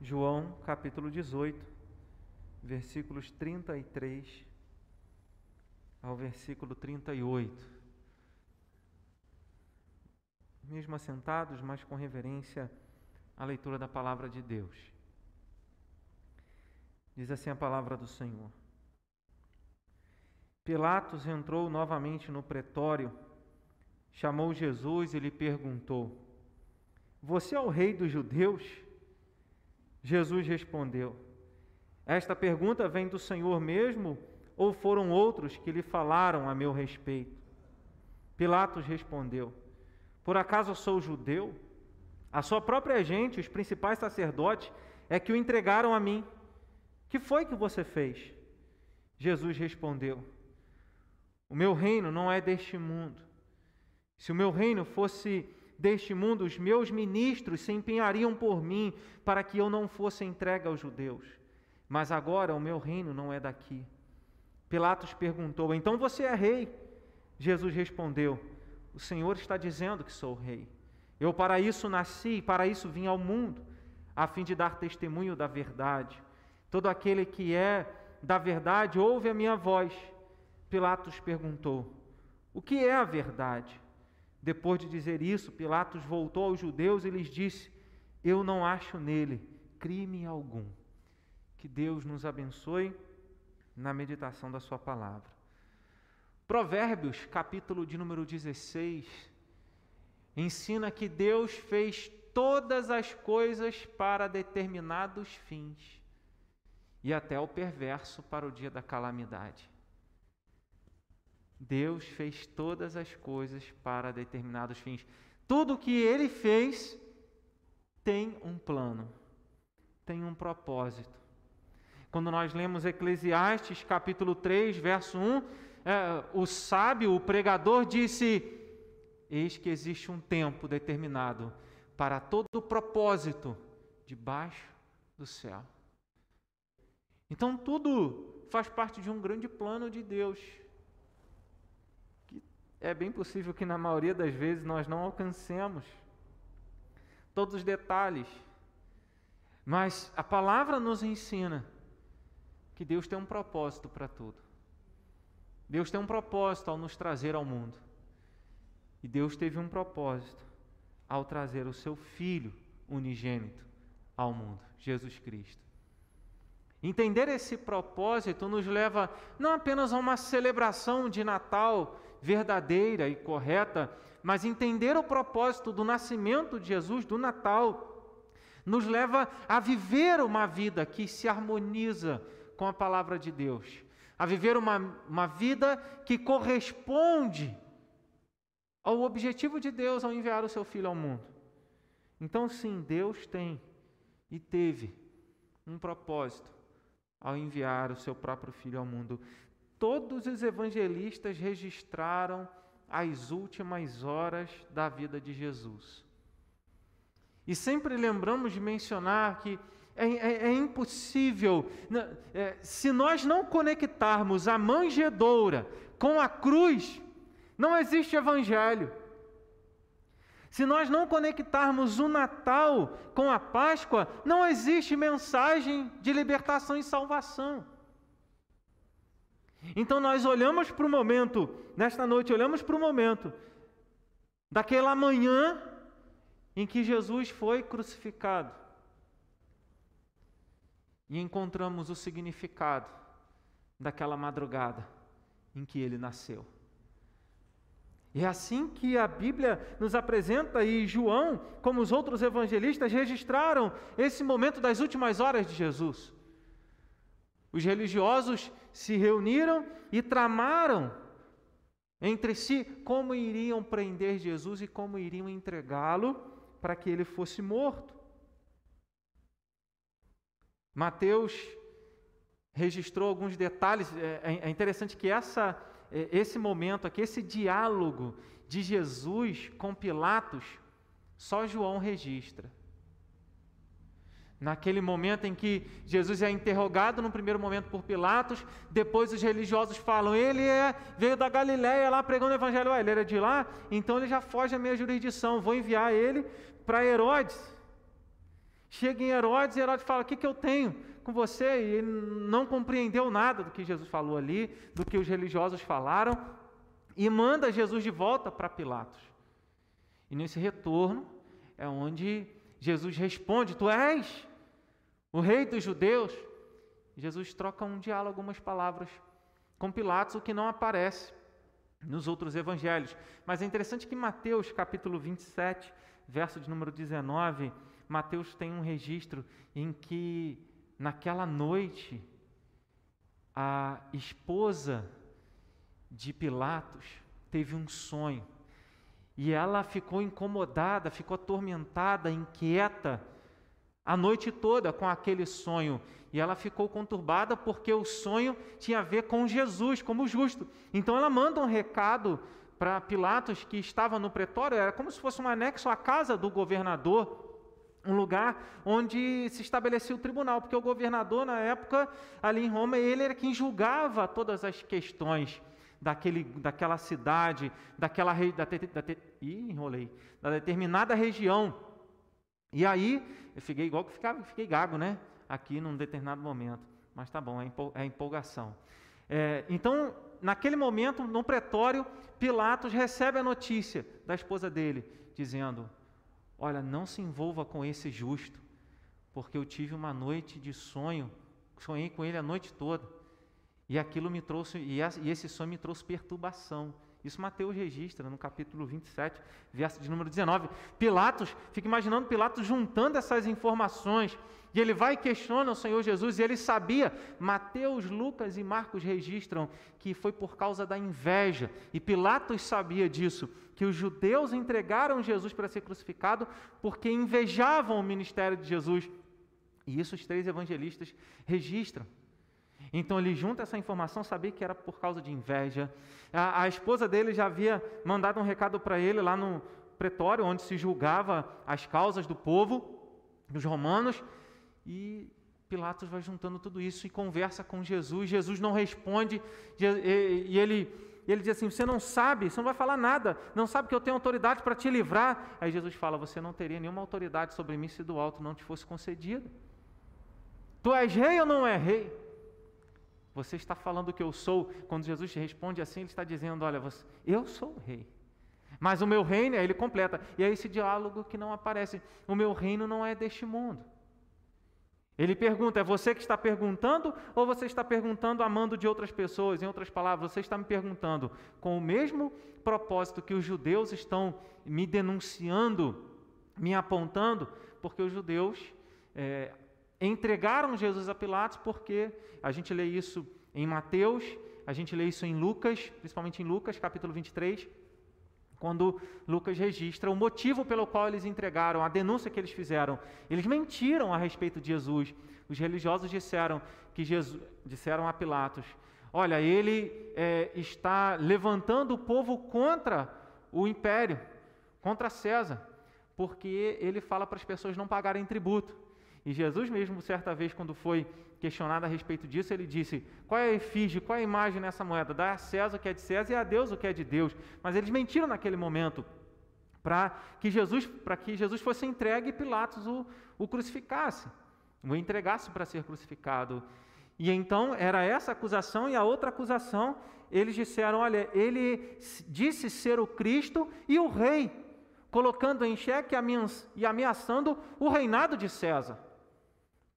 João capítulo 18, versículos 33 ao versículo 38. Mesmo assentados, mas com reverência à leitura da palavra de Deus. Diz assim a palavra do Senhor. Pilatos entrou novamente no pretório, chamou Jesus e lhe perguntou: Você é o rei dos judeus? Jesus respondeu: Esta pergunta vem do Senhor mesmo ou foram outros que lhe falaram a meu respeito? Pilatos respondeu: Por acaso sou judeu? A sua própria gente, os principais sacerdotes, é que o entregaram a mim. Que foi que você fez? Jesus respondeu: O meu reino não é deste mundo. Se o meu reino fosse deste mundo, os meus ministros se empenhariam por mim para que eu não fosse entregue aos judeus. Mas agora o meu reino não é daqui. Pilatos perguntou: Então você é rei? Jesus respondeu: O Senhor está dizendo que sou rei. Eu para isso nasci e para isso vim ao mundo, a fim de dar testemunho da verdade. Todo aquele que é da verdade ouve a minha voz. Pilatos perguntou: O que é a verdade? Depois de dizer isso, Pilatos voltou aos judeus e lhes disse: Eu não acho nele crime algum. Que Deus nos abençoe na meditação da Sua palavra. Provérbios, capítulo de número 16, ensina que Deus fez todas as coisas para determinados fins e até o perverso para o dia da calamidade. Deus fez todas as coisas para determinados fins. Tudo que ele fez tem um plano, tem um propósito. Quando nós lemos Eclesiastes capítulo 3, verso 1, é, o sábio, o pregador, disse: Eis que existe um tempo determinado para todo o propósito debaixo do céu. Então tudo faz parte de um grande plano de Deus. É bem possível que na maioria das vezes nós não alcancemos todos os detalhes. Mas a palavra nos ensina que Deus tem um propósito para tudo. Deus tem um propósito ao nos trazer ao mundo. E Deus teve um propósito ao trazer o seu Filho unigênito ao mundo, Jesus Cristo. Entender esse propósito nos leva não apenas a uma celebração de Natal verdadeira e correta, mas entender o propósito do nascimento de Jesus, do Natal, nos leva a viver uma vida que se harmoniza com a palavra de Deus, a viver uma, uma vida que corresponde ao objetivo de Deus ao enviar o seu filho ao mundo. Então, sim, Deus tem e teve um propósito ao enviar o seu próprio filho ao mundo. Todos os evangelistas registraram as últimas horas da vida de Jesus. E sempre lembramos de mencionar que é, é, é impossível. É, se nós não conectarmos a manjedoura com a cruz, não existe evangelho. Se nós não conectarmos o Natal com a Páscoa, não existe mensagem de libertação e salvação. Então nós olhamos para o momento, nesta noite, olhamos para o momento daquela manhã em que Jesus foi crucificado e encontramos o significado daquela madrugada em que ele nasceu. E é assim que a Bíblia nos apresenta, e João, como os outros evangelistas, registraram esse momento das últimas horas de Jesus. Os religiosos se reuniram e tramaram entre si como iriam prender Jesus e como iriam entregá-lo para que ele fosse morto. Mateus registrou alguns detalhes. É, é, é interessante que essa, é, esse momento aqui, esse diálogo de Jesus com Pilatos, só João registra. Naquele momento em que Jesus é interrogado no primeiro momento por Pilatos, depois os religiosos falam, ele é, veio da Galiléia lá pregando o evangelho, ele era de lá, então ele já foge da minha jurisdição, vou enviar ele para Herodes. Chega em Herodes e Herodes fala: O que, que eu tenho com você? E ele não compreendeu nada do que Jesus falou ali, do que os religiosos falaram, e manda Jesus de volta para Pilatos. E nesse retorno é onde Jesus responde: Tu és o rei dos judeus. Jesus troca um diálogo, algumas palavras com Pilatos, o que não aparece nos outros evangelhos. Mas é interessante que Mateus, capítulo 27, verso de número 19, Mateus tem um registro em que naquela noite a esposa de Pilatos teve um sonho. E ela ficou incomodada, ficou atormentada, inquieta a noite toda com aquele sonho. E ela ficou conturbada porque o sonho tinha a ver com Jesus como justo. Então ela manda um recado para Pilatos, que estava no pretório, era como se fosse um anexo à casa do governador, um lugar onde se estabelecia o tribunal, porque o governador, na época, ali em Roma, ele era quem julgava todas as questões daquele, daquela cidade, daquela da, da, da, ih, enrolei, da determinada região. E aí, eu fiquei igual que ficava, fiquei gago, né? Aqui num determinado momento. Mas tá bom, é, é empolgação. É, então, naquele momento, no pretório, Pilatos recebe a notícia da esposa dele, dizendo: Olha, não se envolva com esse justo, porque eu tive uma noite de sonho, sonhei com ele a noite toda, e aquilo me trouxe, e esse sonho me trouxe perturbação. Isso Mateus registra no capítulo 27, verso de número 19. Pilatos, fica imaginando Pilatos juntando essas informações, e ele vai e questiona o Senhor Jesus, e ele sabia, Mateus, Lucas e Marcos registram que foi por causa da inveja, e Pilatos sabia disso, que os judeus entregaram Jesus para ser crucificado porque invejavam o ministério de Jesus. E isso os três evangelistas registram. Então ele junta essa informação, sabia que era por causa de inveja. A, a esposa dele já havia mandado um recado para ele lá no pretório, onde se julgava as causas do povo, dos romanos, e Pilatos vai juntando tudo isso e conversa com Jesus. Jesus não responde, e ele, ele diz assim: Você não sabe, você não vai falar nada, não sabe que eu tenho autoridade para te livrar. Aí Jesus fala: Você não teria nenhuma autoridade sobre mim se do alto não te fosse concedida. Tu és rei ou não é rei? Você está falando que eu sou. Quando Jesus responde assim, ele está dizendo: Olha, você, eu sou o rei. Mas o meu reino, ele completa. E é esse diálogo que não aparece. O meu reino não é deste mundo. Ele pergunta: é você que está perguntando ou você está perguntando amando de outras pessoas? Em outras palavras, você está me perguntando com o mesmo propósito que os judeus estão me denunciando, me apontando, porque os judeus é, entregaram Jesus a Pilatos porque a gente lê isso em Mateus, a gente lê isso em Lucas, principalmente em Lucas, capítulo 23, quando Lucas registra o motivo pelo qual eles entregaram, a denúncia que eles fizeram. Eles mentiram a respeito de Jesus. Os religiosos disseram que Jesus, disseram a Pilatos: Olha, ele é, está levantando o povo contra o império, contra César, porque ele fala para as pessoas não pagarem tributo. E Jesus mesmo, certa vez, quando foi questionado a respeito disso, ele disse: qual é a efígie, qual é a imagem nessa moeda? Dá a César o que é de César e a Deus o que é de Deus. Mas eles mentiram naquele momento para que Jesus, para que Jesus fosse entregue e Pilatos o, o crucificasse, o entregasse para ser crucificado. E então era essa acusação e a outra acusação, eles disseram: olha, ele disse ser o Cristo e o rei, colocando em xeque e ameaçando o reinado de César.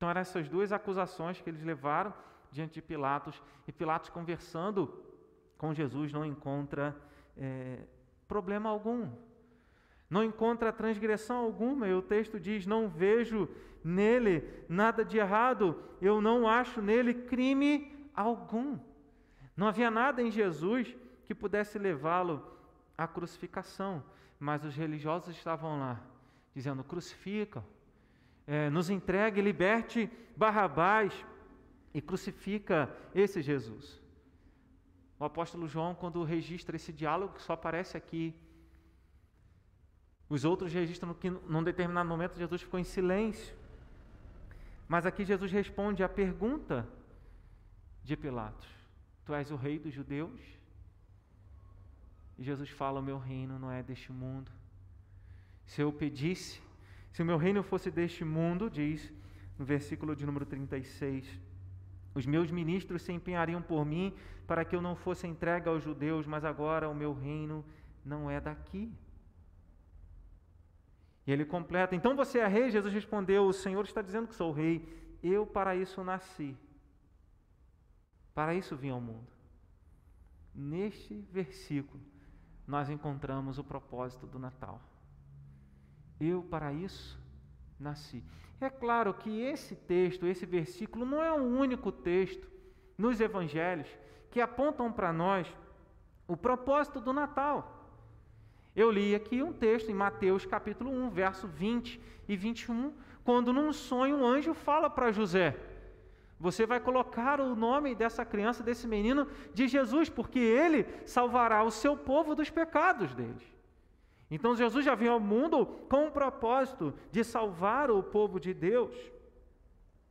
Então eram essas duas acusações que eles levaram diante de Pilatos, e Pilatos conversando com Jesus não encontra é, problema algum, não encontra transgressão alguma, e o texto diz: Não vejo nele nada de errado, eu não acho nele crime algum. Não havia nada em Jesus que pudesse levá-lo à crucificação, mas os religiosos estavam lá, dizendo: crucificam, é, nos entregue, liberte Barrabás e crucifica esse Jesus. O apóstolo João, quando registra esse diálogo, que só aparece aqui, os outros registram que num determinado momento Jesus ficou em silêncio. Mas aqui Jesus responde à pergunta de Pilatos: Tu és o rei dos judeus? E Jesus fala: O meu reino não é deste mundo. Se eu pedisse Se o meu reino fosse deste mundo, diz no versículo de número 36, os meus ministros se empenhariam por mim para que eu não fosse entregue aos judeus, mas agora o meu reino não é daqui. E ele completa: Então você é rei? Jesus respondeu: O Senhor está dizendo que sou rei. Eu para isso nasci. Para isso vim ao mundo. Neste versículo, nós encontramos o propósito do Natal. Eu para isso nasci. É claro que esse texto, esse versículo, não é o único texto nos evangelhos que apontam para nós o propósito do Natal. Eu li aqui um texto em Mateus capítulo 1, verso 20 e 21, quando num sonho um anjo fala para José: Você vai colocar o nome dessa criança, desse menino, de Jesus, porque ele salvará o seu povo dos pecados deles. Então Jesus já veio ao mundo com o propósito de salvar o povo de Deus.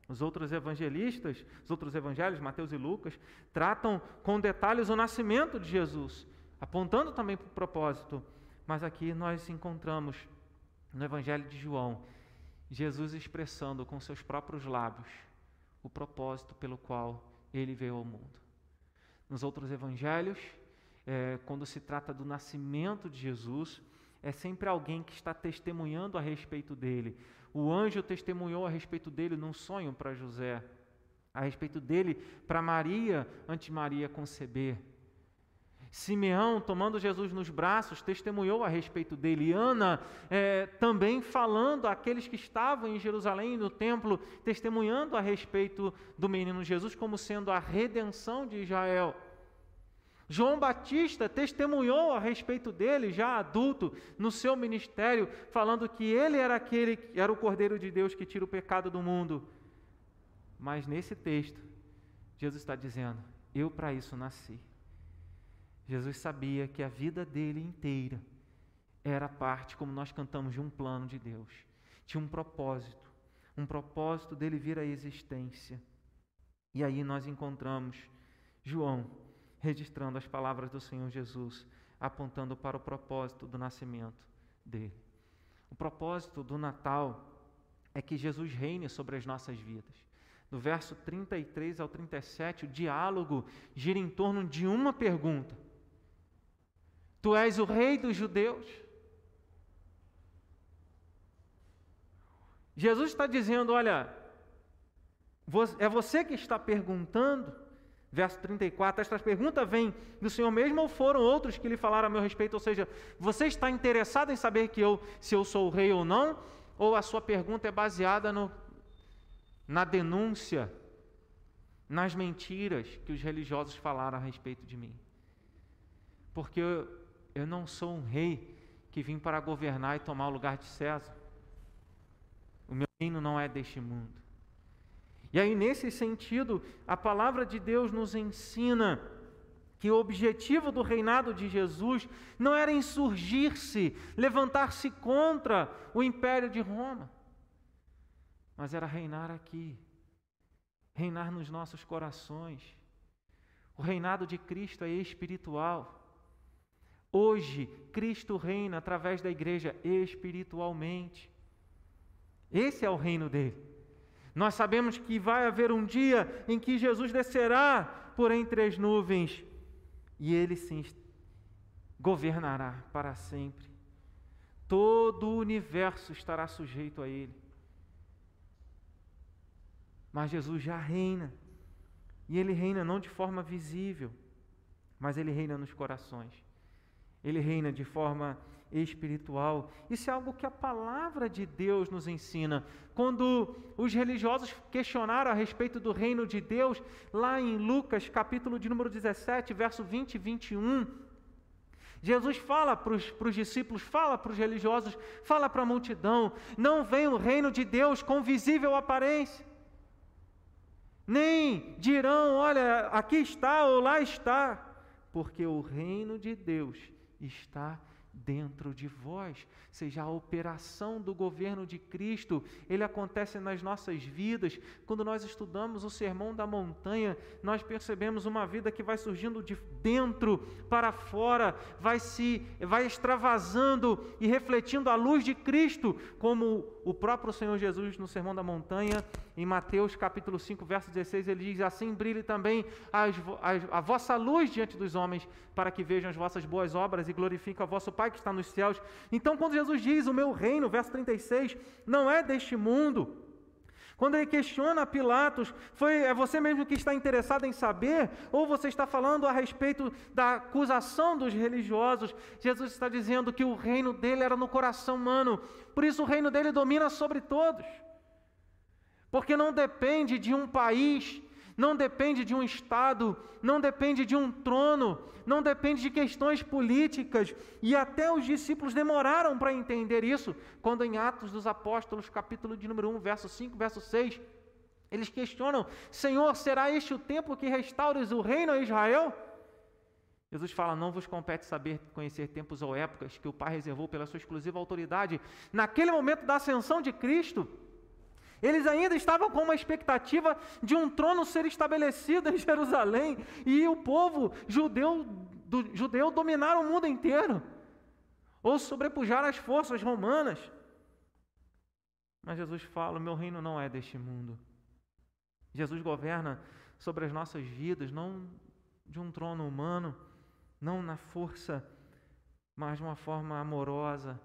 Os outros evangelistas, os outros evangelhos, Mateus e Lucas, tratam com detalhes o nascimento de Jesus, apontando também para o propósito. Mas aqui nós encontramos no Evangelho de João Jesus expressando com seus próprios lábios o propósito pelo qual ele veio ao mundo. Nos outros evangelhos, é, quando se trata do nascimento de Jesus, é sempre alguém que está testemunhando a respeito dele. O anjo testemunhou a respeito dele num sonho para José, a respeito dele para Maria, antes Maria conceber. Simeão, tomando Jesus nos braços, testemunhou a respeito dele. Ana, é, também falando àqueles que estavam em Jerusalém, no templo, testemunhando a respeito do menino Jesus como sendo a redenção de Israel. João Batista testemunhou a respeito dele, já adulto, no seu ministério, falando que ele era aquele, era o Cordeiro de Deus que tira o pecado do mundo. Mas nesse texto, Jesus está dizendo: Eu para isso nasci. Jesus sabia que a vida dele inteira era parte, como nós cantamos, de um plano de Deus. Tinha um propósito, um propósito dele vir à existência. E aí nós encontramos João registrando as palavras do Senhor Jesus, apontando para o propósito do nascimento dele. O propósito do Natal é que Jesus reine sobre as nossas vidas. Do verso 33 ao 37, o diálogo gira em torno de uma pergunta: Tu és o rei dos judeus? Jesus está dizendo: Olha, é você que está perguntando Verso 34, esta pergunta vem do Senhor mesmo ou foram outros que lhe falaram a meu respeito? Ou seja, você está interessado em saber que eu, se eu sou rei ou não? Ou a sua pergunta é baseada no, na denúncia, nas mentiras que os religiosos falaram a respeito de mim? Porque eu, eu não sou um rei que vim para governar e tomar o lugar de César. O meu reino não é deste mundo. E aí, nesse sentido, a palavra de Deus nos ensina que o objetivo do reinado de Jesus não era insurgir-se, levantar-se contra o império de Roma, mas era reinar aqui, reinar nos nossos corações. O reinado de Cristo é espiritual. Hoje, Cristo reina através da igreja espiritualmente. Esse é o reino dele. Nós sabemos que vai haver um dia em que Jesus descerá por entre as nuvens e ele sim governará para sempre. Todo o universo estará sujeito a ele. Mas Jesus já reina. E ele reina não de forma visível, mas ele reina nos corações. Ele reina de forma espiritual. Isso é algo que a palavra de Deus nos ensina. Quando os religiosos questionaram a respeito do reino de Deus, lá em Lucas, capítulo de número 17, verso 20 e 21, Jesus fala para os discípulos, fala para os religiosos, fala para a multidão: não vem o reino de Deus com visível aparência. Nem dirão, olha, aqui está ou lá está, porque o reino de Deus está dentro de vós, seja a operação do governo de Cristo, ele acontece nas nossas vidas. Quando nós estudamos o Sermão da Montanha, nós percebemos uma vida que vai surgindo de dentro para fora, vai se vai extravasando e refletindo a luz de Cristo como o próprio Senhor Jesus no Sermão da Montanha, em Mateus capítulo 5, verso 16, ele diz: Assim brilhe também as, as, a vossa luz diante dos homens, para que vejam as vossas boas obras e glorifiquem o vosso Pai que está nos céus. Então, quando Jesus diz: O meu reino, verso 36, não é deste mundo. Quando ele questiona Pilatos, foi é você mesmo que está interessado em saber, ou você está falando a respeito da acusação dos religiosos? Jesus está dizendo que o reino dele era no coração humano, por isso o reino dele domina sobre todos. Porque não depende de um país, não depende de um Estado, não depende de um trono, não depende de questões políticas. E até os discípulos demoraram para entender isso, quando em Atos dos Apóstolos, capítulo de número 1, verso 5, verso 6, eles questionam: Senhor, será este o tempo que restaures o reino a Israel? Jesus fala: Não vos compete saber conhecer tempos ou épocas que o Pai reservou pela sua exclusiva autoridade. Naquele momento da ascensão de Cristo, eles ainda estavam com uma expectativa de um trono ser estabelecido em Jerusalém e o povo judeu, do, judeu dominar o mundo inteiro ou sobrepujar as forças romanas. Mas Jesus fala: meu reino não é deste mundo. Jesus governa sobre as nossas vidas, não de um trono humano, não na força, mas de uma forma amorosa,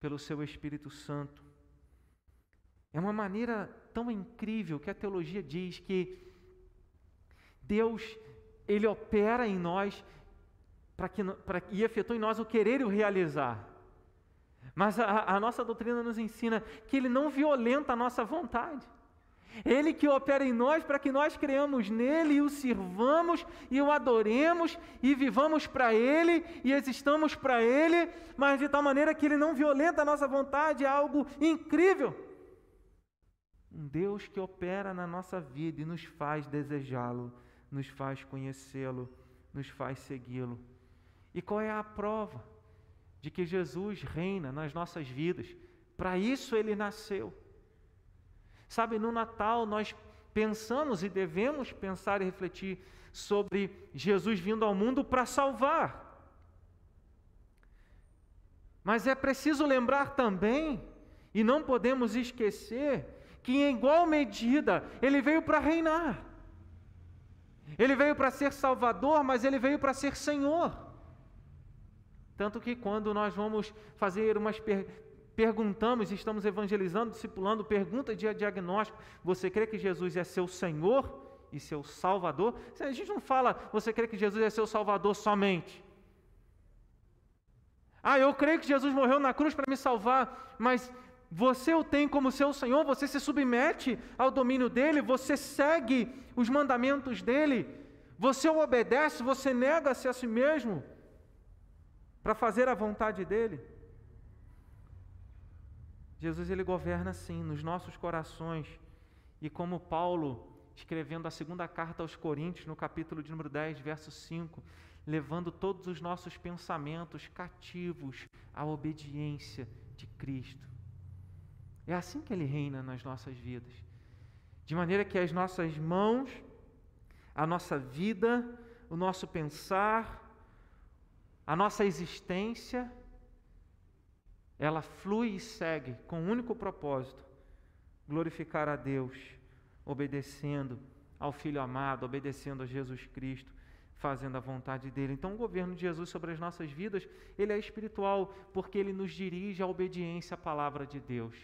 pelo seu Espírito Santo. É uma maneira tão incrível que a teologia diz que Deus, Ele opera em nós para que, para, e efetua em nós o querer e o realizar. Mas a, a nossa doutrina nos ensina que Ele não violenta a nossa vontade. Ele que opera em nós para que nós creamos nele e o sirvamos e o adoremos e vivamos para Ele e existamos para Ele, mas de tal maneira que Ele não violenta a nossa vontade, é algo incrível. Um Deus que opera na nossa vida e nos faz desejá-lo, nos faz conhecê-lo, nos faz segui-lo. E qual é a prova de que Jesus reina nas nossas vidas? Para isso ele nasceu. Sabe, no Natal nós pensamos e devemos pensar e refletir sobre Jesus vindo ao mundo para salvar. Mas é preciso lembrar também, e não podemos esquecer, que em igual medida ele veio para reinar. Ele veio para ser Salvador, mas ele veio para ser Senhor. Tanto que quando nós vamos fazer umas per perguntamos, estamos evangelizando, discipulando, pergunta de diagnóstico: você crê que Jesus é seu Senhor e seu Salvador? A gente não fala, você crê que Jesus é seu Salvador somente. Ah, eu creio que Jesus morreu na cruz para me salvar, mas você o tem como seu Senhor, você se submete ao domínio dele, você segue os mandamentos dele, você o obedece, você nega-se a si mesmo para fazer a vontade dele. Jesus ele governa sim nos nossos corações. E como Paulo, escrevendo a segunda carta aos Coríntios, no capítulo de número 10, verso 5, levando todos os nossos pensamentos cativos à obediência de Cristo. É assim que Ele reina nas nossas vidas. De maneira que as nossas mãos, a nossa vida, o nosso pensar, a nossa existência, ela flui e segue com um único propósito: glorificar a Deus, obedecendo ao Filho amado, obedecendo a Jesus Cristo, fazendo a vontade dele. Então, o governo de Jesus sobre as nossas vidas, ele é espiritual, porque ele nos dirige à obediência à palavra de Deus.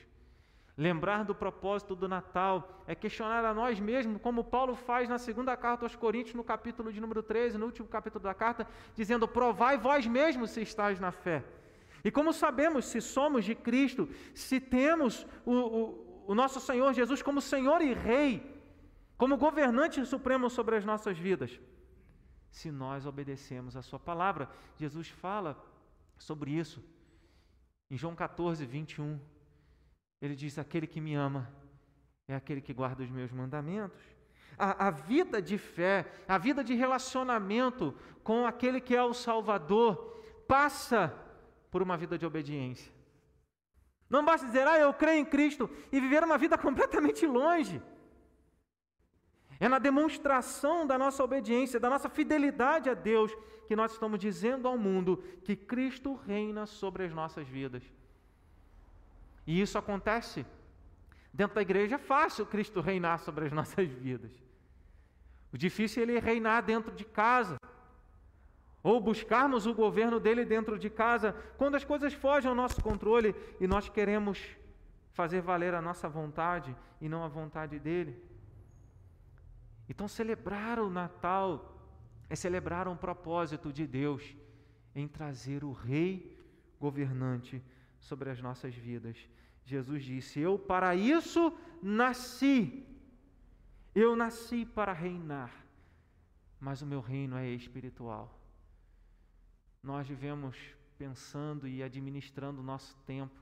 Lembrar do propósito do Natal é questionar a nós mesmos, como Paulo faz na segunda carta aos Coríntios, no capítulo de número 13, no último capítulo da carta, dizendo: Provai vós mesmos se estáis na fé. E como sabemos se somos de Cristo, se temos o, o, o nosso Senhor Jesus como Senhor e Rei, como governante supremo sobre as nossas vidas? Se nós obedecemos a Sua palavra. Jesus fala sobre isso em João 14, 21. Ele diz: Aquele que me ama é aquele que guarda os meus mandamentos. A, a, vida de fé, a vida de relacionamento com aquele que é o Salvador, passa por uma vida de obediência. Não basta dizer, ah, eu creio em Cristo e viver uma vida completamente longe. É na demonstração da nossa obediência, da nossa fidelidade a Deus, que nós estamos dizendo ao mundo que Cristo reina sobre as nossas vidas. E isso acontece dentro da igreja, é fácil Cristo reinar sobre as nossas vidas. O difícil é ele reinar dentro de casa. Ou buscarmos o governo dele dentro de casa, quando as coisas fogem ao nosso controle e nós queremos fazer valer a nossa vontade e não a vontade dele. Então, celebrar o Natal é celebrar um propósito de Deus em trazer o Rei governante sobre as nossas vidas. Jesus disse: Eu para isso nasci. Eu nasci para reinar, mas o meu reino é espiritual. Nós vivemos pensando e administrando o nosso tempo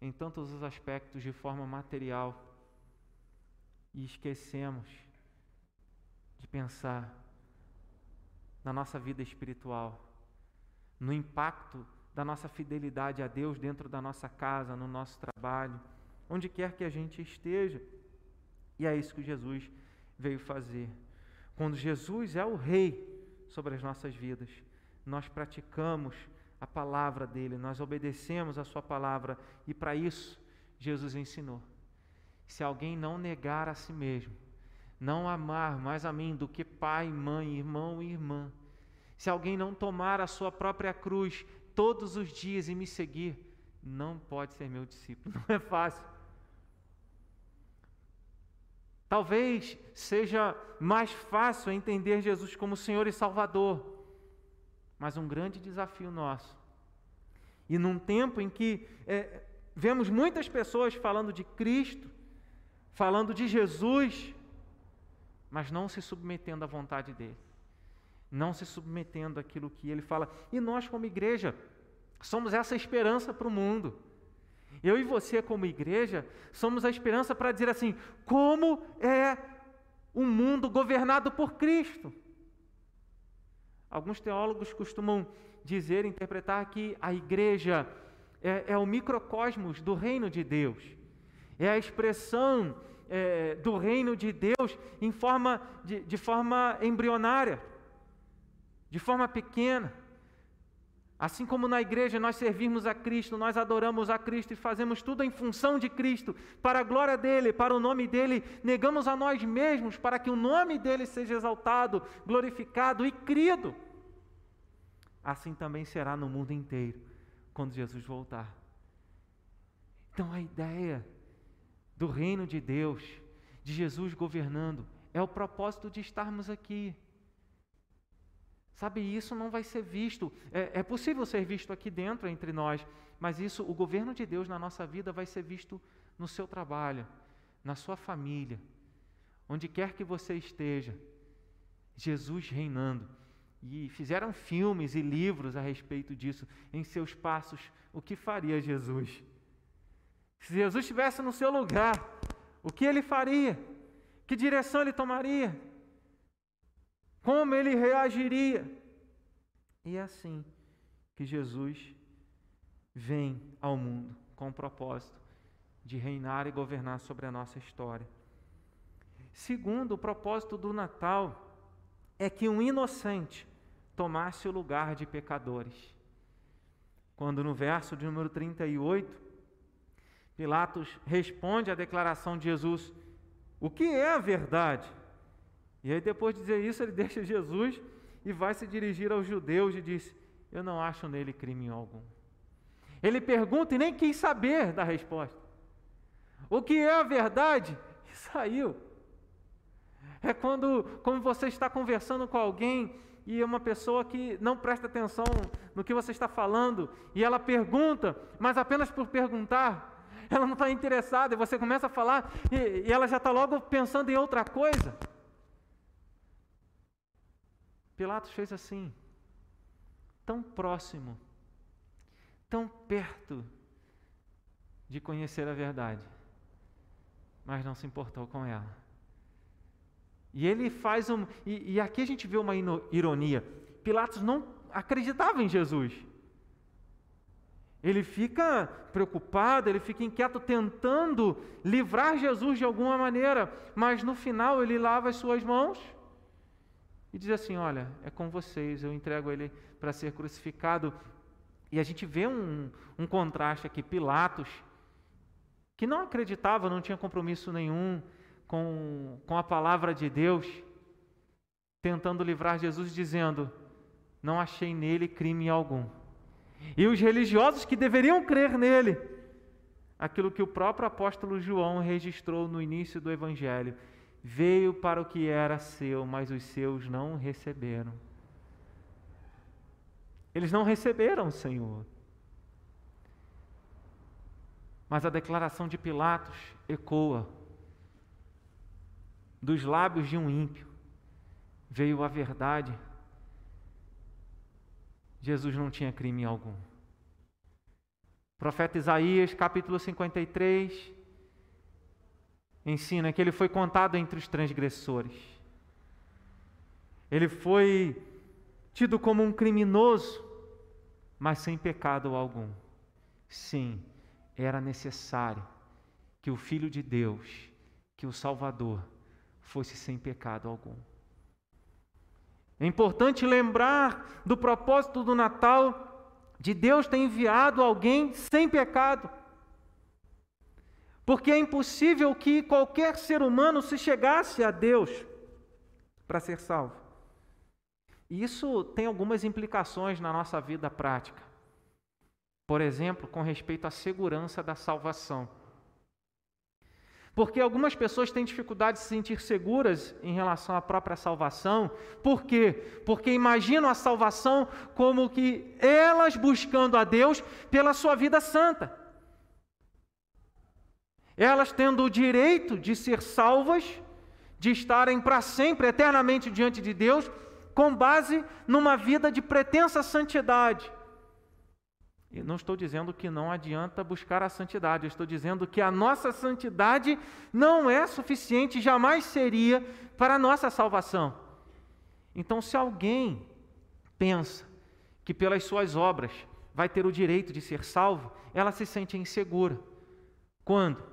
em tantos os aspectos de forma material e esquecemos de pensar na nossa vida espiritual, no impacto da nossa fidelidade a Deus dentro da nossa casa, no nosso trabalho, onde quer que a gente esteja. E é isso que Jesus veio fazer. Quando Jesus é o Rei sobre as nossas vidas, nós praticamos a palavra dele, nós obedecemos a sua palavra e para isso Jesus ensinou. Se alguém não negar a si mesmo, não amar mais a mim do que pai, mãe, irmão e irmã, se alguém não tomar a sua própria cruz todos os dias e me seguir, não pode ser meu discípulo. Não é fácil. Talvez seja mais fácil entender Jesus como Senhor e Salvador mas um grande desafio nosso. E num tempo em que é, vemos muitas pessoas falando de Cristo, falando de Jesus, mas não se submetendo à vontade dele, não se submetendo àquilo que ele fala. E nós, como igreja, somos essa esperança para o mundo. Eu e você, como igreja, somos a esperança para dizer assim: como é um mundo governado por Cristo? Alguns teólogos costumam dizer, interpretar que a igreja é, é o microcosmos do reino de Deus, é a expressão é, do reino de Deus em forma de, de forma embrionária, de forma pequena. Assim como na igreja nós servimos a Cristo, nós adoramos a Cristo e fazemos tudo em função de Cristo, para a glória dele, para o nome dele, negamos a nós mesmos para que o nome dele seja exaltado, glorificado e crido. Assim também será no mundo inteiro, quando Jesus voltar. Então a ideia do reino de Deus, de Jesus governando, é o propósito de estarmos aqui. Sabe, isso não vai ser visto. É, é, possível ser visto aqui dentro entre nós, mas isso, o governo de Deus na nossa vida vai ser visto no seu trabalho, na sua família, onde quer que você esteja. Jesus reinando. E fizeram filmes e livros a respeito disso. Em seus passos, o que faria Jesus? Se Jesus estivesse no seu lugar, o que ele faria? Que direção ele tomaria? Como ele reagiria? E é assim que Jesus vem ao mundo com o propósito de reinar e governar sobre a nossa história. Segundo, o propósito do Natal é que um inocente tomasse o lugar de pecadores. Quando no verso de número 38, Pilatos responde à declaração de Jesus: O que é a verdade? E aí, depois de dizer isso, ele deixa Jesus e vai se dirigir aos judeus e diz: Eu não acho nele crime algum. Ele pergunta e nem quis saber da resposta. O que é a verdade? E saiu. É quando, quando você está conversando com alguém e é uma pessoa que não presta atenção no que você está falando e ela pergunta, mas apenas por perguntar, ela não está interessada e você começa a falar e, e ela já está logo pensando em outra coisa. Pilatos fez assim, tão próximo, tão perto de conhecer a verdade, mas não se importou com ela. E ele faz um. E, e aqui a gente vê uma ironia. Pilatos não acreditava em Jesus. Ele fica preocupado, ele fica inquieto, tentando livrar Jesus de alguma maneira, mas no final ele lava as suas mãos e diz assim: Olha, é com vocês, eu entrego ele para ser crucificado. E a gente vê um, um contraste aqui: Pilatos, que não acreditava, não tinha compromisso nenhum com, com a palavra de Deus, tentando livrar Jesus, dizendo: Não achei nele crime algum. E os religiosos que deveriam crer nele, aquilo que o próprio apóstolo João registrou no início do Evangelho: veio para o que era seu, mas os seus não receberam. Eles não receberam o Senhor. Mas a declaração de Pilatos ecoa dos lábios de um ímpio. Veio a verdade. Jesus não tinha crime algum. Profeta Isaías, capítulo 53, ensina que ele foi contado entre os transgressores. Ele foi tido como um criminoso, mas sem pecado algum. Sim, era necessário que o Filho de Deus, que o Salvador, fosse sem pecado algum. É importante lembrar do propósito do Natal de Deus ter enviado alguém sem pecado. Porque é impossível que qualquer ser humano se chegasse a Deus para ser salvo. E isso tem algumas implicações na nossa vida prática. Por exemplo, com respeito à segurança da salvação. Porque algumas pessoas têm dificuldade de se sentir seguras em relação à própria salvação. Por quê? Porque imaginam a salvação como que elas buscando a Deus pela sua vida santa. Elas tendo o direito de ser salvas, de estarem para sempre, eternamente diante de Deus, com base numa vida de pretensa santidade. E não estou dizendo que não adianta buscar a santidade, eu estou dizendo que a nossa santidade não é suficiente, jamais seria para a nossa salvação. Então, se alguém pensa que pelas suas obras vai ter o direito de ser salvo, ela se sente insegura. Quando?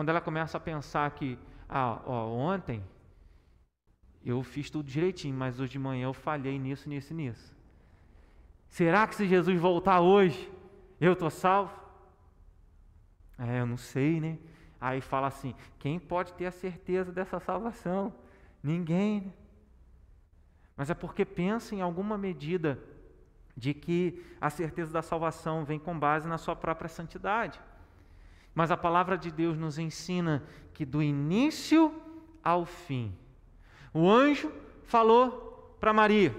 Quando ela começa a pensar que, ah, ó, ontem eu fiz tudo direitinho, mas hoje de manhã eu falhei nisso, nisso e nisso. Será que se Jesus voltar hoje, eu estou salvo? É, eu não sei, né? Aí fala assim: quem pode ter a certeza dessa salvação? Ninguém. Né? Mas é porque pensa em alguma medida de que a certeza da salvação vem com base na sua própria santidade. Mas a palavra de Deus nos ensina que do início ao fim, o anjo falou para Maria: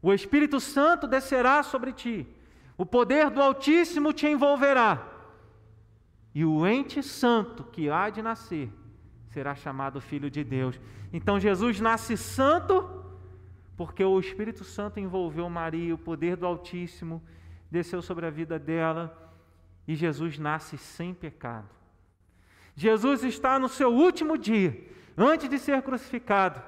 O Espírito Santo descerá sobre ti, o poder do Altíssimo te envolverá, e o ente santo que há de nascer será chamado Filho de Deus. Então Jesus nasce santo, porque o Espírito Santo envolveu Maria, o poder do Altíssimo desceu sobre a vida dela, e Jesus nasce sem pecado. Jesus está no seu último dia antes de ser crucificado.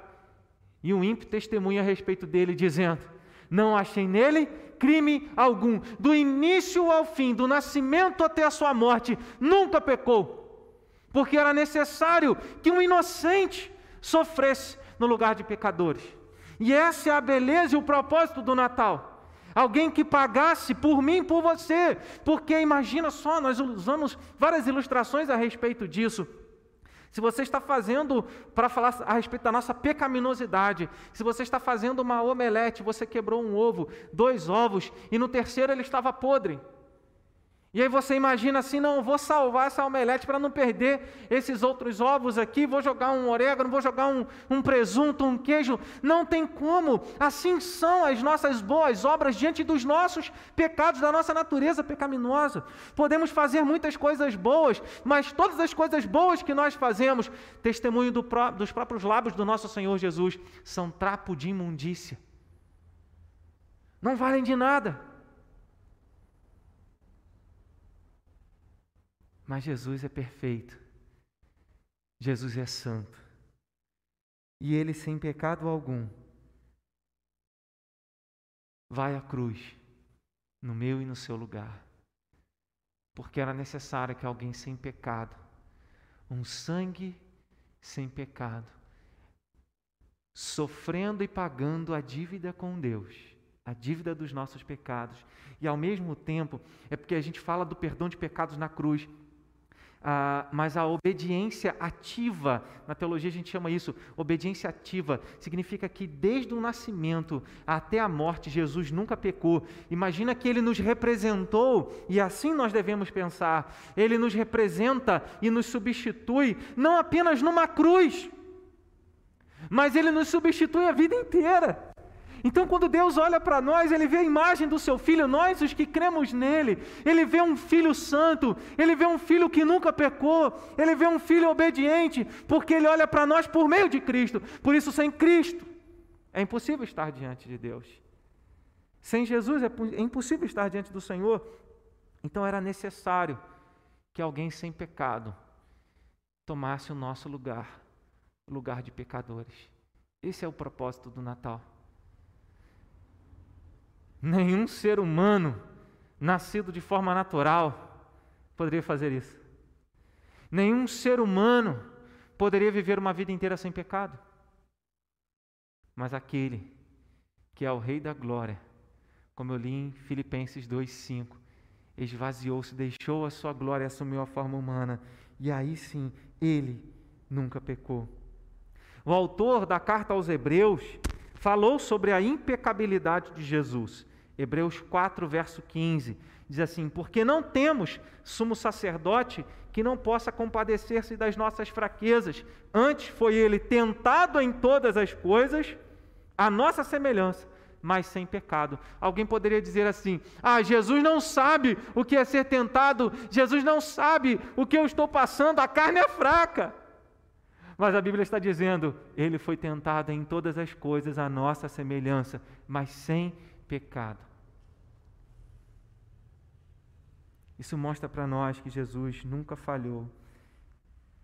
E um ímpio testemunha a respeito dele, dizendo: Não achei nele crime algum, do início ao fim, do nascimento até a sua morte, nunca pecou, porque era necessário que um inocente sofresse no lugar de pecadores. E essa é a beleza e o propósito do Natal. Alguém que pagasse por mim, por você, porque imagina só, nós usamos várias ilustrações a respeito disso. Se você está fazendo, para falar a respeito da nossa pecaminosidade, se você está fazendo uma omelete, você quebrou um ovo, dois ovos, e no terceiro ele estava podre. E aí você imagina assim, não, vou salvar essa omelete para não perder esses outros ovos aqui, vou jogar um orégano, vou jogar um, um, presunto, um queijo. Não tem como. Assim são as nossas boas obras diante dos nossos pecados, da nossa natureza pecaminosa. Podemos fazer muitas coisas boas, mas todas as coisas boas que nós fazemos, testemunho do pró dos próprios lábios do nosso Senhor Jesus, são trapo de imundícia. Não valem de nada. Mas Jesus é perfeito. Jesus é santo. E ele, sem pecado algum, vai à cruz, no meu e no seu lugar. Porque era necessário que alguém sem pecado, um sangue sem pecado, sofrendo e pagando a dívida com Deus, a dívida dos nossos pecados. E ao mesmo tempo, é porque a gente fala do perdão de pecados na cruz, ah, mas a obediência ativa, na teologia a gente chama isso, obediência ativa, significa que desde o nascimento até a morte, Jesus nunca pecou. Imagina que ele nos representou, e assim nós devemos pensar, ele nos representa e nos substitui, não apenas numa cruz, mas ele nos substitui a vida inteira. Então, quando Deus olha para nós, Ele vê a imagem do Seu Filho, nós os que cremos nele. Ele vê um Filho santo, Ele vê um Filho que nunca pecou, Ele vê um Filho obediente, porque Ele olha para nós por meio de Cristo. Por isso, sem Cristo, é impossível estar diante de Deus. Sem Jesus, é, é impossível estar diante do Senhor. Então, era necessário que alguém sem pecado tomasse o nosso lugar, o lugar de pecadores. Esse é o propósito do Natal. Nenhum ser humano nascido de forma natural poderia fazer isso. Nenhum ser humano poderia viver uma vida inteira sem pecado. Mas aquele que é o Rei da Glória, como eu li em Filipenses 2,5, esvaziou-se, deixou a sua glória e assumiu a forma humana. E aí sim, ele nunca pecou. O autor da carta aos Hebreus falou sobre a impecabilidade de Jesus Hebreus 4, verso 15, diz assim: Porque não temos sumo sacerdote que não possa compadecer-se das nossas fraquezas, antes foi ele tentado em todas as coisas, a nossa semelhança, mas sem pecado. Alguém poderia dizer assim: Ah, Jesus não sabe o que é ser tentado, Jesus não sabe o que eu estou passando, a carne é fraca. Mas a Bíblia está dizendo: Ele foi tentado em todas as coisas, a nossa semelhança, mas sem pecado pecado. Isso mostra para nós que Jesus nunca falhou.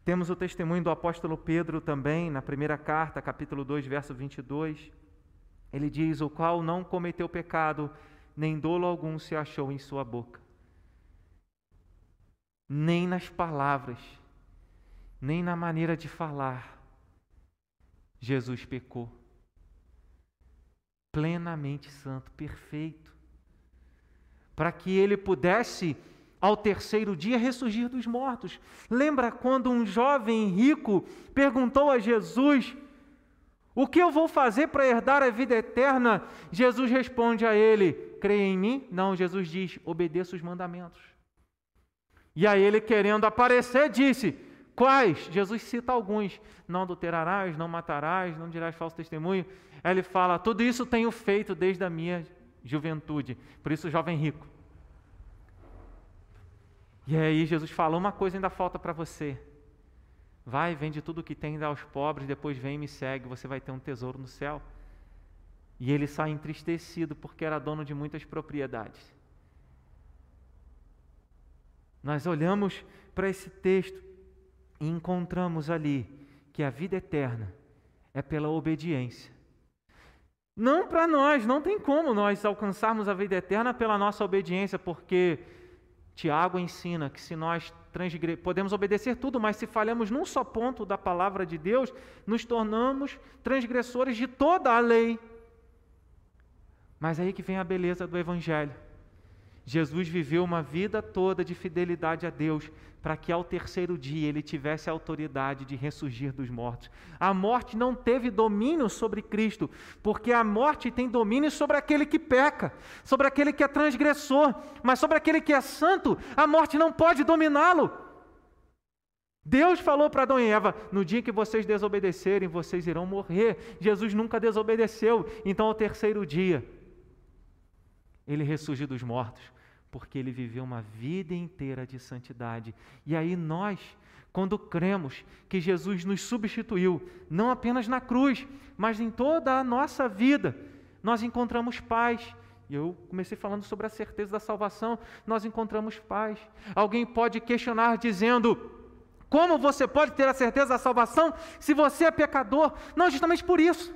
Temos o testemunho do apóstolo Pedro também, na primeira carta, capítulo 2, verso 22. Ele diz: O qual não cometeu pecado, nem dolo algum se achou em sua boca. Nem nas palavras, nem na maneira de falar, Jesus pecou plenamente santo, perfeito, para que ele pudesse ao terceiro dia ressurgir dos mortos. Lembra quando um jovem rico perguntou a Jesus: O que eu vou fazer para herdar a vida eterna? Jesus responde a ele: Creia em mim? Não, Jesus diz: Obedeça os mandamentos. E aí ele, querendo aparecer, disse: Quais? Jesus cita alguns: Não adulterarás, não matarás, não dirás falso testemunho. Ele fala: Tudo isso tenho feito desde a minha juventude. Por isso, jovem rico. E aí Jesus fala: Uma coisa ainda falta para você. Vai, vende tudo o que tem, dá aos pobres, depois vem e me segue, você vai ter um tesouro no céu. E ele sai entristecido porque era dono de muitas propriedades. Nós olhamos para esse texto e encontramos ali que a vida eterna é pela obediência. Não para nós, não tem como nós alcançarmos a vida eterna pela nossa obediência, porque Tiago ensina que se nós podemos obedecer tudo, mas se falhamos num só ponto da palavra de Deus, nos tornamos transgressores de toda a lei. Mas aí que vem a beleza do Evangelho. Jesus viveu uma vida toda de fidelidade a Deus, para que ao terceiro dia ele tivesse a autoridade de ressurgir dos mortos. A morte não teve domínio sobre Cristo, porque a morte tem domínio sobre aquele que peca, sobre aquele que é transgressor, mas sobre aquele que é santo, a morte não pode dominá-lo. Deus falou para Adão e Eva: no dia que vocês desobedecerem, vocês irão morrer. Jesus nunca desobedeceu, então ao terceiro dia, ele ressurgiu dos mortos porque ele viveu uma vida inteira de santidade. E aí nós, quando cremos que Jesus nos substituiu, não apenas na cruz, mas em toda a nossa vida, nós encontramos paz. E eu comecei falando sobre a certeza da salvação, nós encontramos paz. Alguém pode questionar dizendo: como você pode ter a certeza da salvação se você é pecador? Não, justamente por isso.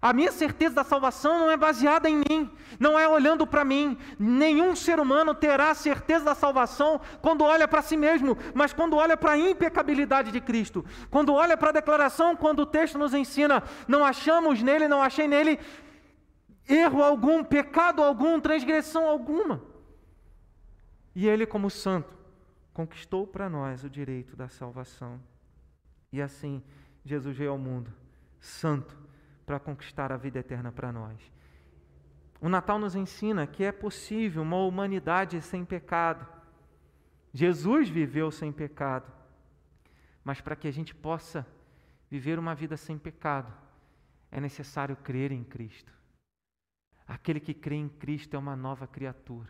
A minha certeza da salvação não é baseada em mim, não é olhando para mim. Nenhum ser humano terá certeza da salvação quando olha para si mesmo, mas quando olha para a impecabilidade de Cristo. Quando olha para a declaração, quando o texto nos ensina, não achamos nele, não achei nele erro algum, pecado algum, transgressão alguma. E ele, como santo, conquistou para nós o direito da salvação. E assim, Jesus veio ao mundo, santo, para conquistar a vida eterna para nós. O Natal nos ensina que é possível uma humanidade sem pecado. Jesus viveu sem pecado. Mas para que a gente possa viver uma vida sem pecado, é necessário crer em Cristo. Aquele que crê em Cristo é uma nova criatura.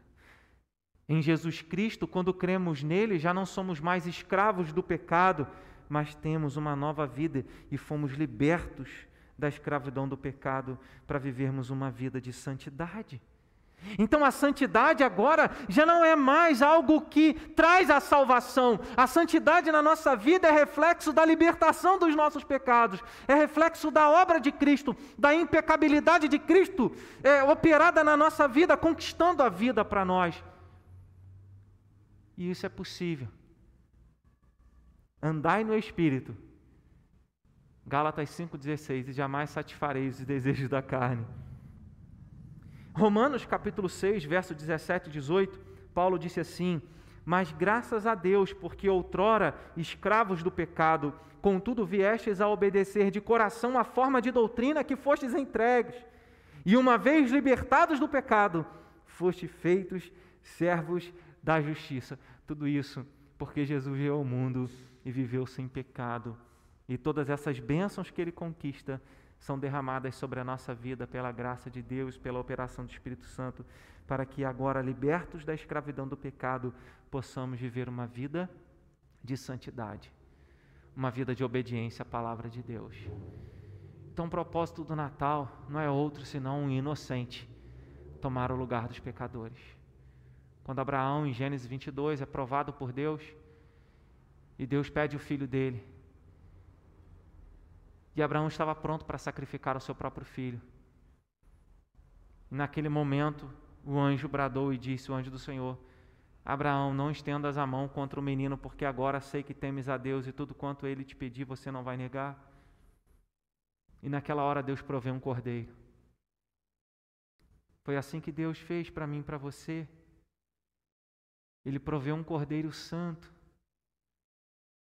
Em Jesus Cristo, quando cremos nele, já não somos mais escravos do pecado, mas temos uma nova vida e fomos libertos da escravidão do pecado para vivermos uma vida de santidade. Então a santidade agora já não é mais algo que traz a salvação. A santidade na nossa vida é reflexo da libertação dos nossos pecados, é reflexo da obra de Cristo, da impecabilidade de Cristo é, operada na nossa vida, conquistando a vida para nós. E isso é possível. Andai no Espírito. Gálatas 5,16, e jamais satisfareis os desejos da carne. Romanos capítulo 6, verso 17 e 18, Paulo disse assim: Mas graças a Deus, porque outrora escravos do pecado, contudo viestes a obedecer de coração a forma de doutrina que fostes entregues, e uma vez libertados do pecado, fostes feitos servos da justiça. Tudo isso porque Jesus veio ao mundo e viveu sem pecado. E todas essas bênçãos que ele conquista são derramadas sobre a nossa vida pela graça de Deus, pela operação do Espírito Santo, para que agora, libertos da escravidão do pecado, possamos viver uma vida de santidade, uma vida de obediência à palavra de Deus. Então, o propósito do Natal não é outro senão um inocente tomar o lugar dos pecadores. Quando Abraão, em Gênesis 22, é provado por Deus, e Deus pede o filho dele, e Abraão estava pronto para sacrificar o seu próprio filho. Naquele momento, o anjo bradou e disse: O anjo do Senhor, Abraão, não estendas a mão contra o menino, porque agora sei que temes a Deus e tudo quanto ele te pedir você não vai negar. E naquela hora Deus provê um cordeiro. Foi assim que Deus fez para mim e para você. Ele proveu um cordeiro santo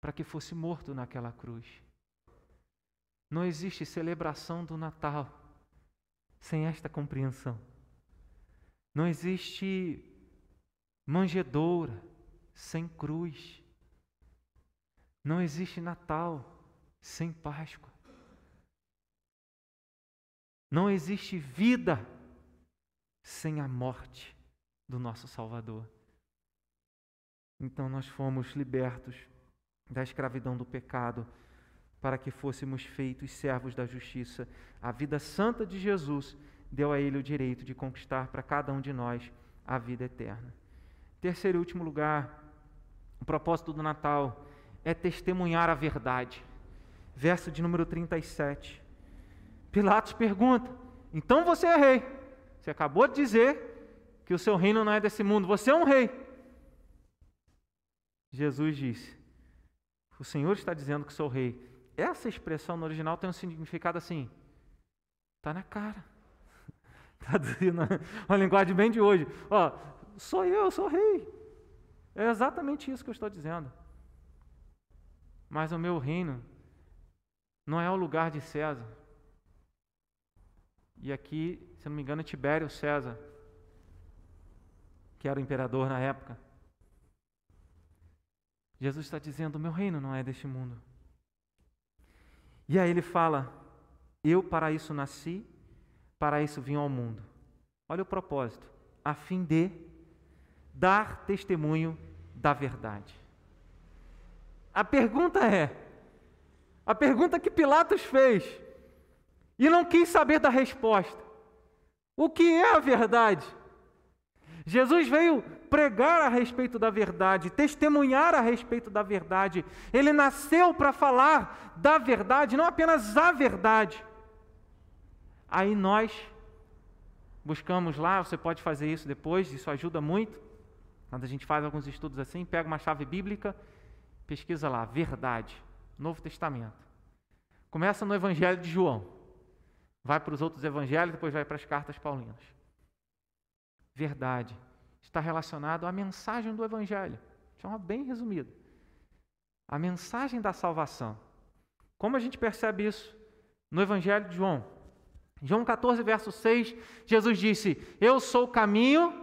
para que fosse morto naquela cruz. Não existe celebração do Natal sem esta compreensão. Não existe manjedoura sem cruz. Não existe Natal sem Páscoa. Não existe vida sem a morte do nosso Salvador. Então nós fomos libertos da escravidão do pecado para que fôssemos feitos servos da justiça. A vida santa de Jesus deu a ele o direito de conquistar para cada um de nós a vida eterna. Terceiro e último lugar, o propósito do Natal é testemunhar a verdade. Verso de número 37. Pilatos pergunta: Então você é rei? Você acabou de dizer que o seu reino não é desse mundo, você é um rei. Jesus disse: O Senhor está dizendo que sou rei. Essa expressão no original tem um significado assim: está na cara. Traduzindo uma linguagem bem de hoje. Ó, sou eu, sou rei. É exatamente isso que eu estou dizendo. Mas o meu reino não é o lugar de César. E aqui, se não me engano, é Tibério César, que era o imperador na época. Jesus está dizendo: o meu reino não é deste mundo. E aí ele fala: Eu para isso nasci, para isso vim ao mundo. Olha o propósito: a fim de dar testemunho da verdade. A pergunta é: a pergunta que Pilatos fez e não quis saber da resposta: o que é a verdade? Jesus veio pregar a respeito da verdade, testemunhar a respeito da verdade. Ele nasceu para falar da verdade, não apenas a verdade. Aí nós buscamos lá, você pode fazer isso depois, isso ajuda muito. Quando a gente faz alguns estudos assim, pega uma chave bíblica, pesquisa lá, verdade, Novo Testamento. Começa no Evangelho de João, vai para os outros evangelhos, depois vai para as cartas paulinas verdade está relacionado à mensagem do Evangelho de forma bem resumida. A mensagem da salvação. Como a gente percebe isso no Evangelho de João? João 14, verso 6, Jesus disse: Eu sou o caminho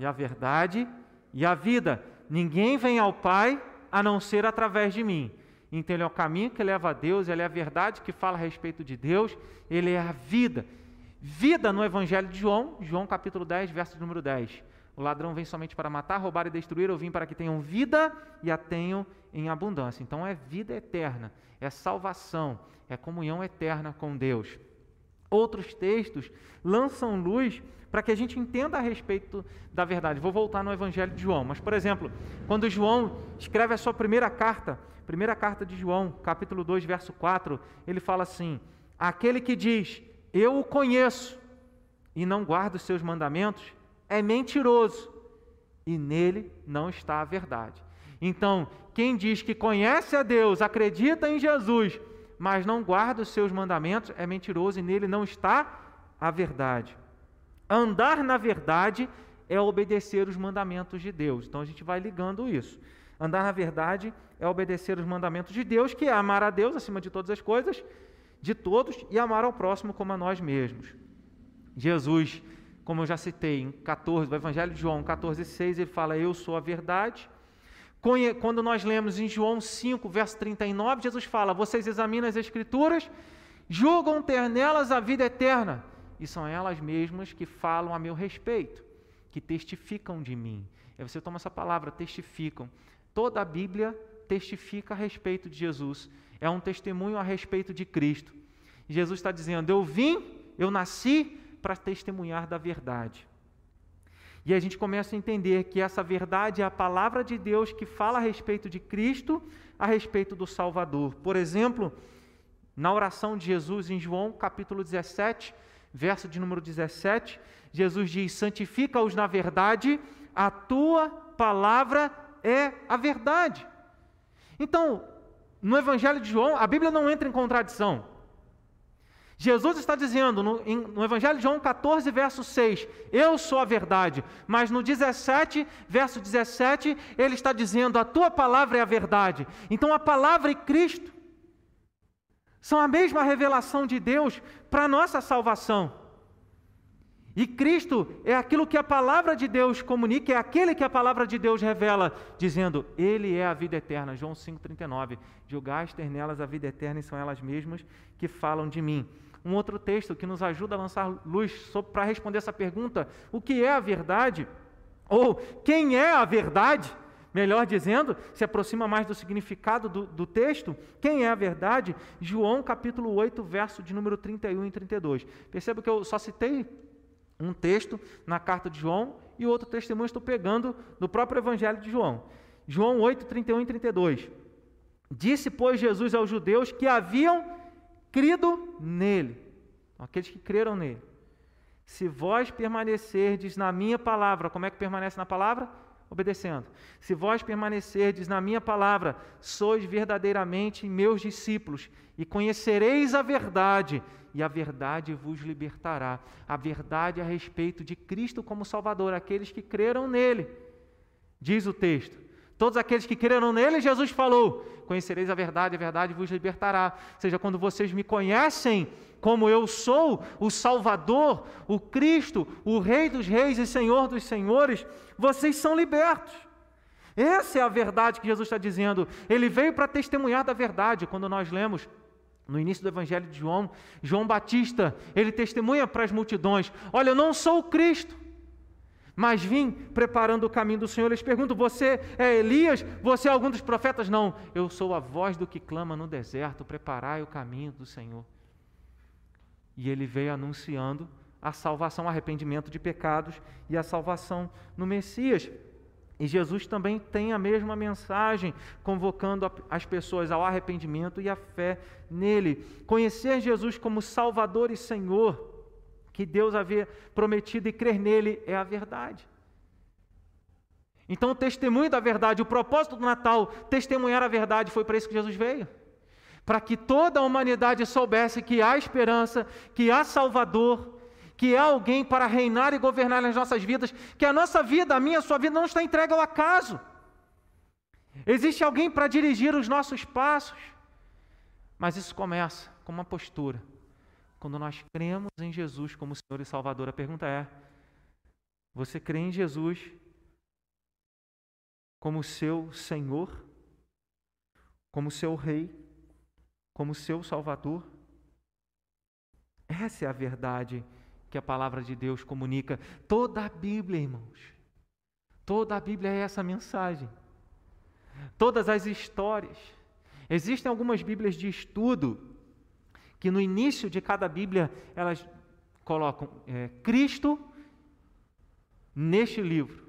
e a verdade e a vida. Ninguém vem ao Pai a não ser através de mim. Então, Ele é o caminho que leva a Deus, Ele é a verdade que fala a respeito de Deus, Ele é a vida. Vida no Evangelho de João, João capítulo 10, verso número 10. O ladrão vem somente para matar, roubar e destruir, eu vim para que tenham vida e a tenham em abundância. Então é vida eterna, é salvação, é comunhão eterna com Deus. Outros textos lançam luz para que a gente entenda a respeito da verdade. Vou voltar no Evangelho de João, mas, por exemplo, quando João escreve a sua primeira carta, primeira carta de João, capítulo 2, verso 4, ele fala assim: Aquele que diz, Eu o conheço, e não guarda os seus mandamentos, é mentiroso, e nele não está a verdade. Então, quem diz que conhece a Deus, acredita em Jesus, mas não guarda os seus mandamentos, é mentiroso e nele não está a verdade. Andar na verdade é obedecer os mandamentos de Deus. Então a gente vai ligando isso. Andar na verdade é obedecer os mandamentos de Deus, que é amar a Deus acima de todas as coisas, de todos, e amar ao próximo como a nós mesmos. Jesus, como eu já citei em 14, do Evangelho de João 14, 6, ele fala: Eu sou a verdade. Quando nós lemos em João 5, verso 39, Jesus fala: Vocês examinam as Escrituras, julgam ter nelas a vida eterna, e são elas mesmas que falam a meu respeito, que testificam de mim. Aí você toma essa palavra, testificam. Toda a Bíblia testifica a respeito de Jesus, é um testemunho a respeito de Cristo. Jesus está dizendo: Eu vim, eu nasci para testemunhar da verdade. E a gente começa a entender que essa verdade é a palavra de Deus que fala a respeito de Cristo, a respeito do Salvador. Por exemplo, na oração de Jesus em João, capítulo 17, verso de número 17, Jesus diz: Santifica-os na verdade, a tua palavra é a verdade. Então, no Evangelho de João, a Bíblia não entra em contradição. Jesus está dizendo no, no, Evangelho de João 14, verso 6, eu sou a verdade. Mas no 17, verso 17, ele está dizendo, a tua palavra é a verdade. Então a palavra e Cristo são a mesma revelação de Deus para a nossa salvação. E Cristo é aquilo que a palavra de Deus comunica, é aquele que a palavra de Deus revela, dizendo, Ele é a vida eterna. João 5,39. Julgaste ter nelas a vida eterna e são elas mesmas que falam de mim um outro texto que nos ajuda a lançar luz para responder essa pergunta: o que é a verdade? Ou quem é a verdade? Melhor dizendo, se aproxima mais do significado do, do, texto. Quem é a verdade? João capítulo 8, verso de número 31 e 32. Perceba que eu só citei um texto na carta de João e outro testemunho estou pegando do próprio Evangelho de João. João 8, 31 e 32. Disse, pois, Jesus aos judeus que haviam crido nele, aqueles que creram nele. Se vós permanecerdes na minha palavra, como é que permanece na palavra? Obedecendo. Se vós permanecerdes na minha palavra, sois verdadeiramente meus discípulos e conhecereis a verdade, e a verdade vos libertará. A verdade a respeito de Cristo como Salvador, aqueles que creram nele. Diz o texto. Todos aqueles que creram nele, Jesus falou: Conhecereis a verdade, a verdade vos libertará. Ou seja, quando vocês me conhecem como eu sou, o Salvador, o Cristo, o Rei dos Reis e Senhor dos Senhores, vocês são libertos. Essa é a verdade que Jesus está dizendo. Ele veio para testemunhar da verdade. Quando nós lemos no início do Evangelho de João, João Batista, ele testemunha para as multidões: Olha, eu não sou o Cristo mas vim preparando o caminho do Senhor. Eles perguntam: Você é Elias? Você é algum dos profetas? Não, eu sou a voz do que clama no deserto: Preparai o caminho do Senhor. E ele veio anunciando a salvação, arrependimento de pecados e a salvação no Messias. E Jesus também tem a mesma mensagem, convocando as pessoas ao arrependimento e à fé nele. Conhecer Jesus como Salvador e Senhor que Deus havia prometido e crer nele é a verdade. Então, o testemunho da verdade, o propósito do Natal, testemunhar a verdade, foi para isso que Jesus veio. Para que toda a humanidade soubesse que há esperança, que há Salvador, que há alguém para reinar e governar nas nossas vidas, que a nossa vida, a minha, a sua vida não está entregue ao acaso. Existe alguém para dirigir os nossos passos. Mas isso começa com uma postura. Quando nós cremos em Jesus como Senhor e Salvador, a pergunta é: você crê em Jesus como seu Senhor, como seu Rei, como seu Salvador? Essa é a verdade que a palavra de Deus comunica. Toda a Bíblia, irmãos, toda a Bíblia é essa mensagem. Todas as histórias. Existem algumas Bíblias de estudo que no início de cada Bíblia elas colocam é, Cristo neste livro.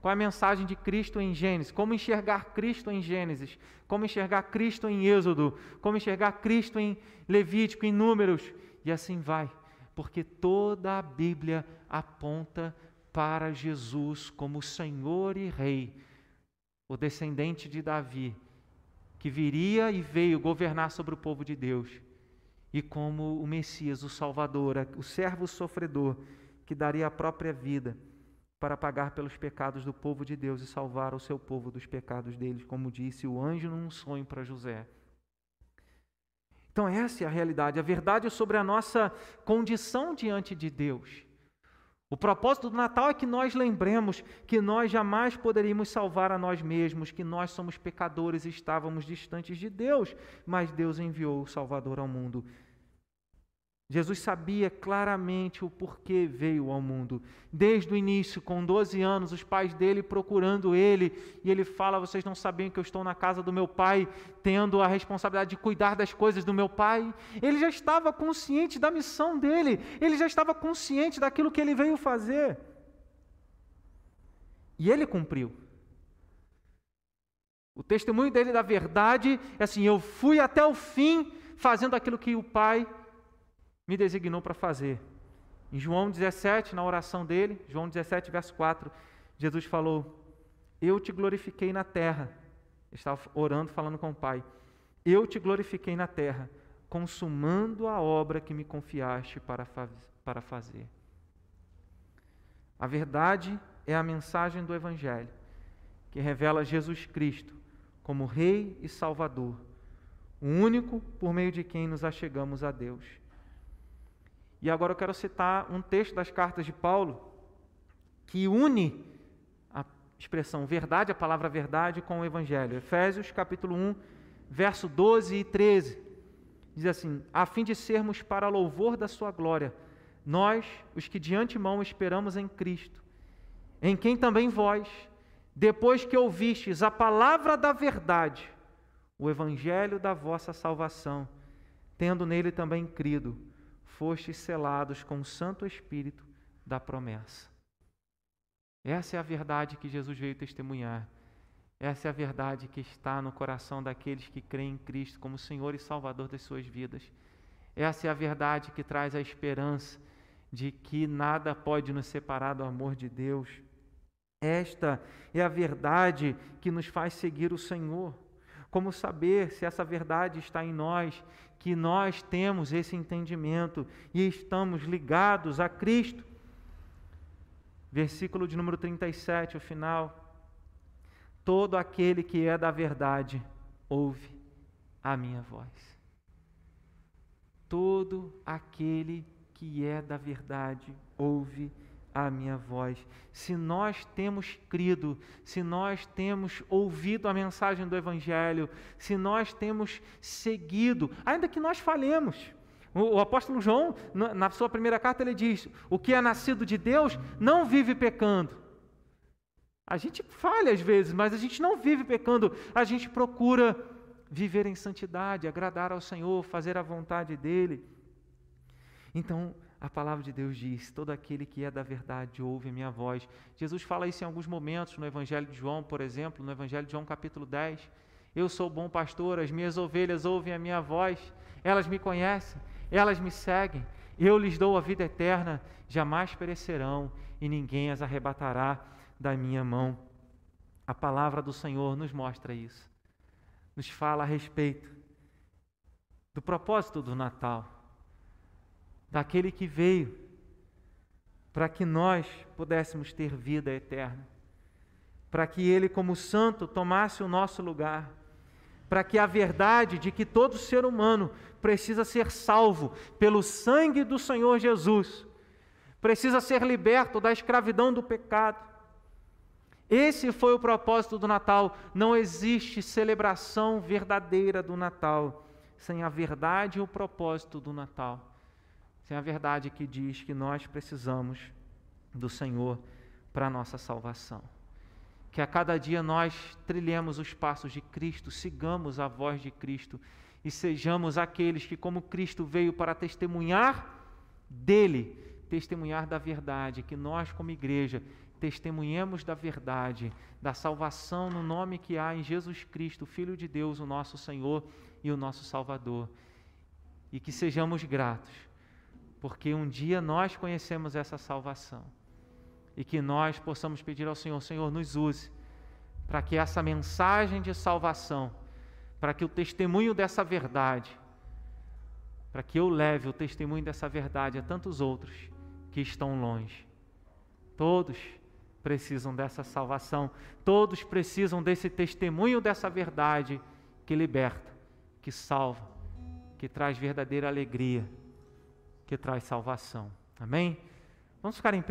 Qual é a mensagem de Cristo em Gênesis? Como enxergar Cristo em Gênesis? Como enxergar Cristo em Êxodo? Como enxergar Cristo em Levítico, em Números? E assim vai, porque toda a Bíblia aponta para Jesus como Senhor e Rei, o descendente de Davi, que viria e veio governar sobre o povo de Deus, e como o Messias, o Salvador, o servo sofredor, que daria a própria vida para pagar pelos pecados do povo de Deus e salvar o seu povo dos pecados deles, como disse o anjo num sonho para José. Então, essa é a realidade, a verdade sobre a nossa condição diante de Deus. O propósito do Natal é que nós lembremos que nós jamais poderíamos salvar a nós mesmos, que nós somos pecadores e estávamos distantes de Deus, mas Deus enviou o Salvador ao mundo Jesus sabia claramente o porquê veio ao mundo. Desde o início, com 12 anos, os pais dele procurando ele, e ele fala: Vocês não sabem que eu estou na casa do meu pai, tendo a responsabilidade de cuidar das coisas do meu pai. Ele já estava consciente da missão dele, ele já estava consciente daquilo que ele veio fazer. E ele cumpriu. O testemunho dele da verdade é assim: Eu fui até o fim fazendo aquilo que o pai me designou para fazer. Em João 17, na oração dele, João 17, verso 4, Jesus falou: Eu te glorifiquei na terra. estava orando, falando com o Pai. Eu te glorifiquei na terra, consumando a obra que me confiaste para, para fazer. A verdade é a mensagem do Evangelho, que revela Jesus Cristo como Rei e Salvador, o único por meio de quem nos achegamos a Deus. E agora eu quero citar um texto das cartas de Paulo que une a expressão verdade, a palavra verdade, com o Evangelho. Efésios capítulo 1, verso 12 e 13. Diz assim: a fim de sermos para louvor da sua glória, nós, os que de antemão esperamos em Cristo, em quem também vós, depois que ouvistes a palavra da verdade, o evangelho da vossa salvação, tendo nele também crido, fostes selados com o Santo Espírito da promessa. Essa é a verdade que Jesus veio testemunhar. Essa é a verdade que está no coração daqueles que creem em Cristo como Senhor e Salvador das suas vidas. Essa é a verdade que traz a esperança de que nada pode nos separar do amor de Deus. Esta é a verdade que nos faz seguir o Senhor. Como saber se essa verdade está em nós que nós temos esse entendimento e estamos ligados a Cristo. Versículo de número 37, o final. Todo aquele que é da verdade ouve a minha voz. Todo aquele que é da verdade ouve a a minha voz. Se nós temos crido, se nós temos ouvido a mensagem do Evangelho, se nós temos seguido, ainda que nós falhemos. O, o apóstolo João, na, na sua primeira carta, ele diz: O que é nascido de Deus não vive pecando. A gente falha às vezes, mas a gente não vive pecando, a gente procura viver em santidade, agradar ao Senhor, fazer a vontade dEle. Então, a palavra de Deus diz: todo aquele que é da verdade ouve a minha voz. Jesus fala isso em alguns momentos, no Evangelho de João, por exemplo, no Evangelho de João, capítulo 10. Eu sou bom pastor, as minhas ovelhas ouvem a minha voz, elas me conhecem, elas me seguem, eu lhes dou a vida eterna, jamais perecerão e ninguém as arrebatará da minha mão. A palavra do Senhor nos mostra isso, nos fala a respeito do propósito do Natal daquele que veio para que nós pudéssemos ter vida eterna. para que Ele, como santo, tomasse o nosso lugar, para que a verdade de que todo ser humano precisa ser salvo pelo sangue do Senhor Jesus, precisa ser liberto da escravidão do pecado. Esse foi o propósito do Natal. Não existe celebração verdadeira do Natal sem a verdade e o propósito do Natal. Sem a verdade que diz que nós precisamos do Senhor para a nossa salvação. Que a cada dia nós trilhemos os passos de Cristo, sigamos a voz de Cristo e sejamos aqueles que, como Cristo veio para testemunhar dele, testemunhar da verdade, que nós, como igreja, testemunhemos da verdade, da salvação no nome que há em Jesus Cristo, Filho de Deus, o nosso Senhor e o nosso Salvador. E que sejamos gratos, porque um dia nós conhecemos essa salvação e que nós possamos pedir ao Senhor: Senhor, nos use para que essa mensagem de salvação, para que o testemunho dessa verdade, para que eu leve o testemunho dessa verdade a tantos outros que estão longe. Todos precisam dessa salvação, todos precisam desse testemunho dessa verdade que liberta, que salva, que traz verdadeira alegria, que traz salvação. Amém? Vamos ficar em pé.